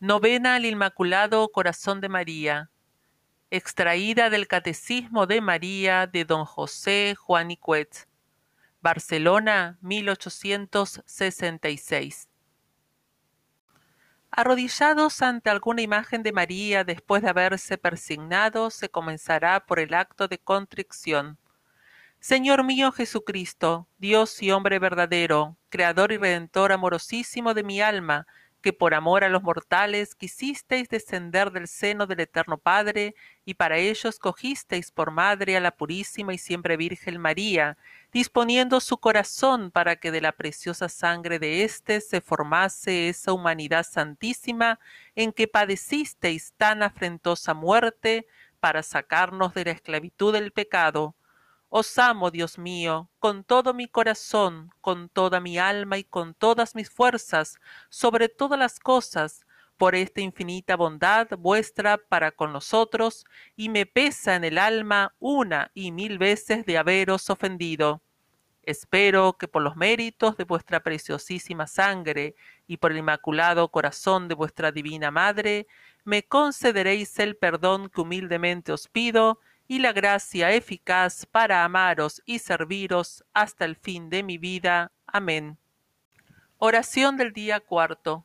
Novena al Inmaculado Corazón de María. Extraída del Catecismo de María de don José Juan Icuet. Barcelona, 1866. Arrodillados ante alguna imagen de María después de haberse persignado, se comenzará por el acto de contrición. Señor mío Jesucristo, Dios y hombre verdadero, Creador y Redentor amorosísimo de mi alma, que por amor a los mortales quisisteis descender del seno del Eterno Padre, y para ello escogisteis por madre a la purísima y siempre Virgen María, disponiendo su corazón para que de la preciosa sangre de éste se formase esa humanidad santísima en que padecisteis tan afrentosa muerte para sacarnos de la esclavitud del pecado os amo, Dios mío, con todo mi corazón, con toda mi alma y con todas mis fuerzas, sobre todas las cosas, por esta infinita bondad vuestra para con nosotros, y me pesa en el alma una y mil veces de haberos ofendido. Espero que por los méritos de vuestra preciosísima sangre y por el inmaculado corazón de vuestra divina Madre, me concederéis el perdón que humildemente os pido, y la gracia eficaz para amaros y serviros hasta el fin de mi vida. Amén. Oración del día cuarto.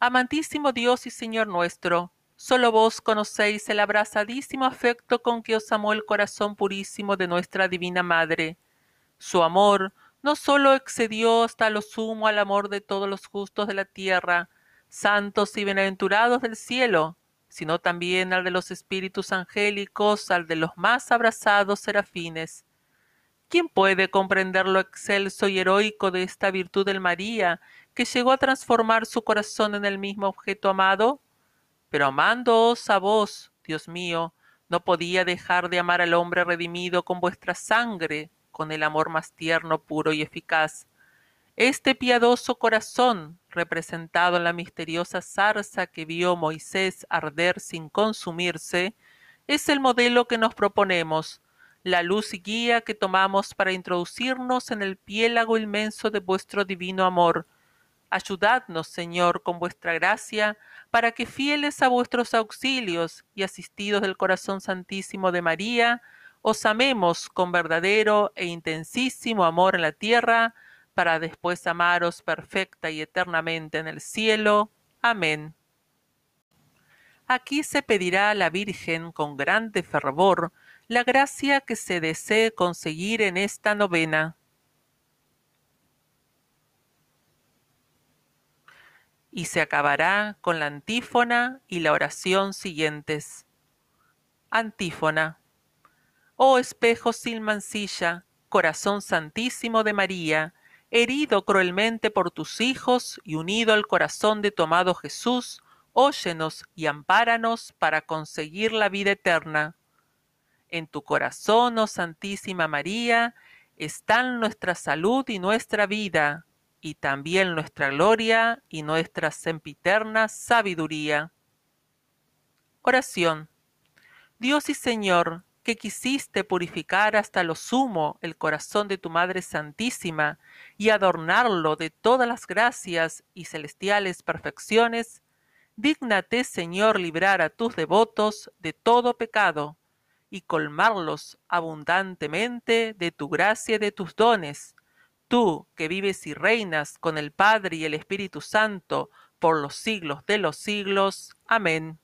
Amantísimo Dios y Señor nuestro, solo vos conocéis el abrazadísimo afecto con que os amó el corazón purísimo de nuestra Divina Madre. Su amor no sólo excedió hasta lo sumo al amor de todos los justos de la tierra, santos y bienaventurados del cielo, sino también al de los espíritus angélicos, al de los más abrazados serafines. ¿Quién puede comprender lo excelso y heroico de esta virtud del María, que llegó a transformar su corazón en el mismo objeto amado? Pero amándoos a vos, Dios mío, no podía dejar de amar al hombre redimido con vuestra sangre, con el amor más tierno, puro y eficaz. Este piadoso corazón, representado en la misteriosa zarza que vio Moisés arder sin consumirse, es el modelo que nos proponemos, la luz y guía que tomamos para introducirnos en el piélago inmenso de vuestro divino amor. Ayudadnos, Señor, con vuestra gracia, para que fieles a vuestros auxilios y asistidos del corazón santísimo de María, os amemos con verdadero e intensísimo amor en la tierra, para después amaros perfecta y eternamente en el cielo. Amén. Aquí se pedirá a la Virgen con grande fervor la gracia que se desee conseguir en esta novena. Y se acabará con la antífona y la oración siguientes. Antífona. Oh espejo sin mancilla, corazón santísimo de María, herido cruelmente por tus hijos y unido al corazón de tu amado Jesús, óyenos y ampáranos para conseguir la vida eterna. En tu corazón, oh Santísima María, están nuestra salud y nuestra vida, y también nuestra gloria y nuestra sempiterna sabiduría. Oración. Dios y Señor, que quisiste purificar hasta lo sumo el corazón de tu Madre Santísima y adornarlo de todas las gracias y celestiales perfecciones, dígnate, Señor, librar a tus devotos de todo pecado y colmarlos abundantemente de tu gracia y de tus dones, tú que vives y reinas con el Padre y el Espíritu Santo por los siglos de los siglos. Amén.